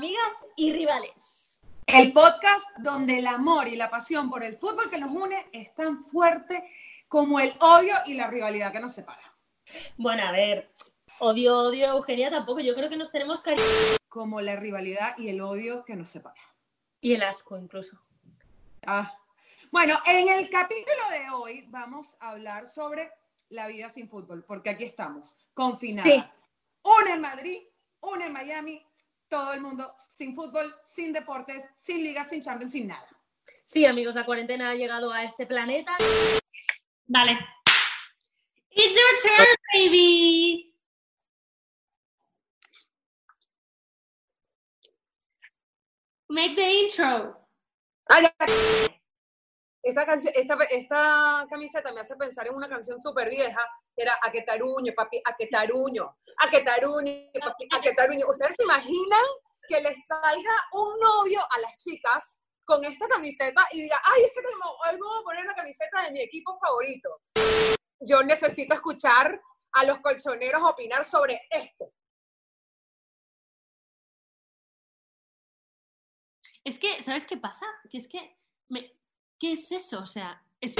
amigas y rivales. El podcast donde el amor y la pasión por el fútbol que nos une es tan fuerte como el odio y la rivalidad que nos separa. Bueno, a ver, odio, odio, Eugenia tampoco. Yo creo que nos tenemos cariño. Como la rivalidad y el odio que nos separa. Y el asco incluso. Ah. Bueno, en el capítulo de hoy vamos a hablar sobre la vida sin fútbol, porque aquí estamos, confinadas. Una en Madrid, una en Miami, todo el mundo sin fútbol, sin deportes, sin ligas, sin champions, sin nada. Sí, amigos, la cuarentena ha llegado a este planeta. Vale. It's your turn, baby. Make the intro. Ah, ya. Esta, camiseta me hace pensar en una canción súper vieja, que era A que papi, a que taruño, a que papi, a que. ¿Ustedes se imaginan que les salga un novio a las chicas con esta camiseta y diga, ay, es que tengo, hoy me voy a poner la camiseta de mi equipo favorito? Yo necesito escuchar a los colchoneros opinar sobre esto. Es que, ¿sabes qué pasa? Que es que, me, ¿qué es eso? O sea, es...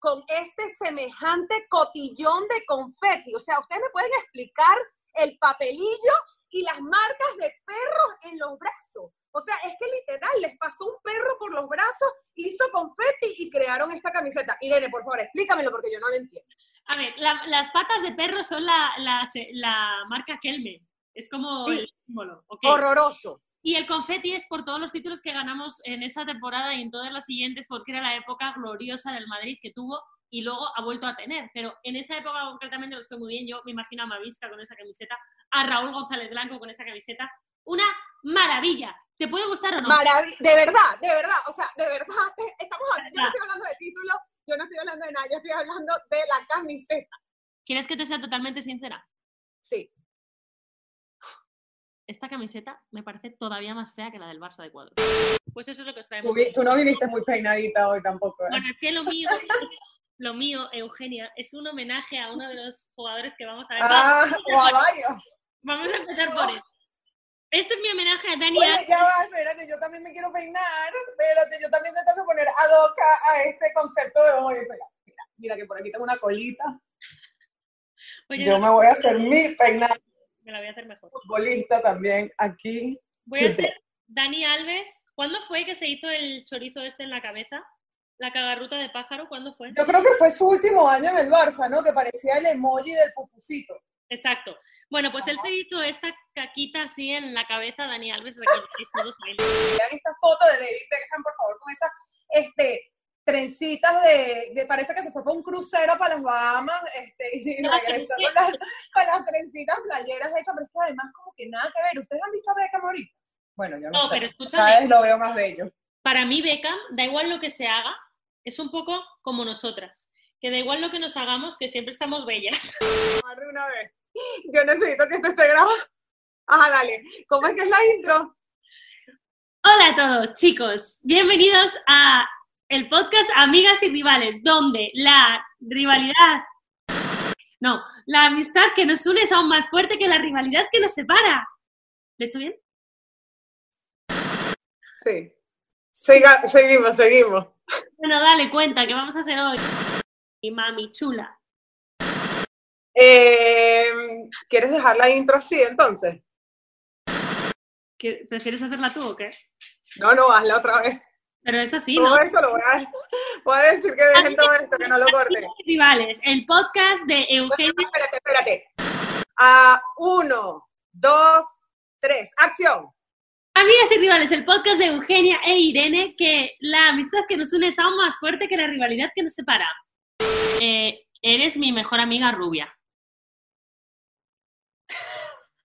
Con este semejante cotillón de confeti. O sea, ¿ustedes me pueden explicar el papelillo y las marcas de perros en los brazos? O sea, es que literal, les pasó un perro por los brazos, hizo confeti y crearon esta camiseta. Irene, por favor, explícamelo porque yo no lo entiendo. A ver, la, las patas de perro son la, la, la marca Kelme. Es como Sí. el símbolo. ¿ok? Horroroso. Y el confeti es por todos los títulos que ganamos en esa temporada y en todas las siguientes, porque era la época gloriosa del Madrid que tuvo y luego ha vuelto a tener. Pero en esa época concretamente lo estoy muy bien. Yo me imagino a Mavisca con esa camiseta, a Raúl González Blanco con esa camiseta. Una maravilla. ¿Te puede gustar o no? Marav- de verdad, de verdad, o sea, de verdad, estamos hablando, yo no estoy hablando de título, yo no estoy hablando de nada, yo estoy hablando de la camiseta. ¿Quieres que te sea totalmente sincera? Sí. Esta camiseta me parece todavía más fea que la del Barça de cuadros. Pues eso es lo que os traemos. hoy. no viniste muy peinadita hoy tampoco. ¿eh? Bueno, es que lo mío, lo mío, Eugenia, es un homenaje a uno de los jugadores que vamos a ver. Ah, o a varios. vamos a empezar por él. Este es mi homenaje a Dani Oye, ya va, espérate, yo también me quiero peinar, espérate, yo también te tengo que poner ad hoc a, este concepto de hoy. Mira, mira que por aquí tengo una colita, Oye, yo no, me voy a hacer mi peinado me la voy a hacer mejor. futbolista también aquí. Voy a hacer Dani Alves. ¿Cuándo fue que se hizo el chorizo este en la cabeza? La cagarruta de pájaro, ¿cuándo fue? Yo creo que fue su último año en el Barça, ¿no? Que parecía el emoji del pupusito. Exacto. Bueno, pues él se hizo esta caquita así en la cabeza, Dani Alves. Vean esta foto de David Beckham, por favor, con esas este, trencitas de, de- parece que se fue para un crucero para las Bahamas, este, y regresó con las, con las trencitas playeras hechas, pero es que además como que nada que ver. ¿Ustedes han visto a Beckham ahorita? Bueno, yo no, No, sé. pero Cada escúchame, vez lo veo más bello. para mí Beckham, da igual lo que se haga, es un poco como nosotras, que da igual lo que nos hagamos, que siempre estamos bellas. Una vez. Yo necesito que esto esté grabado. Ajá, dale. ¿Cómo es que es la intro? Hola a todos, chicos. Bienvenidos a el podcast Amigas y Rivales, donde la rivalidad, no, la amistad que nos une es aún más fuerte que la rivalidad que nos separa. ¿Lo he hecho bien? Sí. Siga- seguimos, seguimos. Bueno, dale cuenta, ¿qué vamos a hacer hoy? Y mami chula. Eh, ¿Quieres dejar la intro así entonces? ¿Qué- ¿Prefieres hacerla tú o qué? No, no, hazla otra vez. Pero es así, ¿no? Todo esto lo voy a, voy a decir que dejen todo esto, que no lo corten. Amigas y Rivales, el podcast de Eugenia. Espérate, espérate. A uno, dos, tres, acción. Amigas y rivales, el podcast de Eugenia e Irene, que la amistad que nos une es aún más fuerte que la rivalidad que nos separa. Eh, eres mi mejor amiga rubia.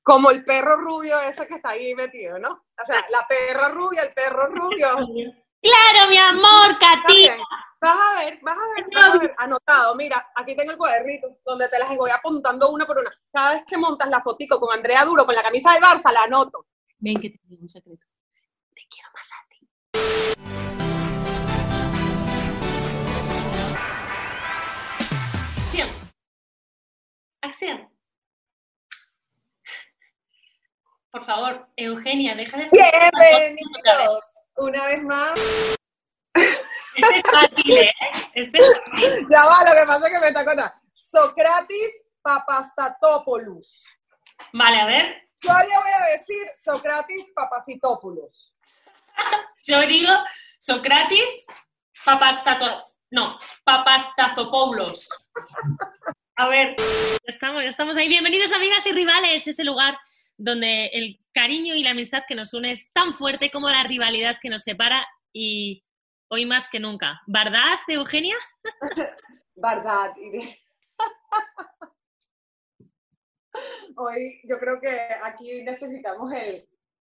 Como el perro rubio ese que está ahí metido, ¿no? O sea, la perra rubia, el perro rubio. Claro, mi amor. Katina. Vas a ver, vas a ver, vas a ver. Anotado, mira, aquí tengo el cuadernito donde te las voy apuntando una por una. Cada vez que montas la fotico con Andrea Duro, con la camisa del Barça, la anoto. Ven que te digo un secreto. Te quiero más a ti. Acción. Acción. Por favor, Eugenia, deja de Bienvenidos una vez más. Este es fácil, ¿eh? Este es fácil. Ya va, lo que pasa es que me está contando. Socrates Papastatopoulos. Vale, a ver. Yo le voy a decir Socrates Papacitopoulos. Yo digo Socrates Papastatos. No, Papastazopoulos. A ver, ya estamos, ya estamos ahí. Bienvenidos, amigas y rivales. Ese lugar donde el cariño y la amistad que nos une es tan fuerte como la rivalidad que nos separa y hoy más que nunca. ¿Verdad, Eugenia? Verdad. Hoy yo creo que aquí necesitamos el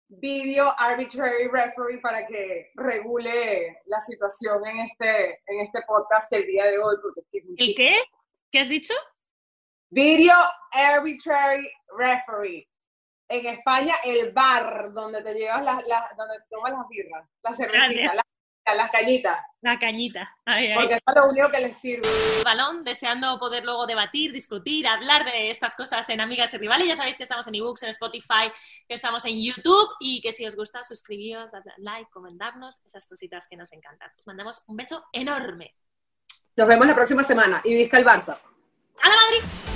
video arbitrary referee para que regule la situación en este, en este podcast el día de hoy. Porque ¿El qué? ¿Qué has dicho? Video arbitrary referee. En España, el bar donde te llevas las, las- donde tomas las birras, las cervecitas, las, las cañitas, La cañita. Ay, ay. porque es lo único que les sirve. balón, deseando poder luego debatir, discutir, hablar de estas cosas en Amigas y Rivales. Ya sabéis que estamos en ebooks, en Spotify, que estamos en YouTube y que si os gusta, suscribíos, dadle like, comentarnos, esas cositas que nos encantan. Os mandamos un beso enorme. Nos vemos la próxima semana y visca el Barça. ¡A la Madrid!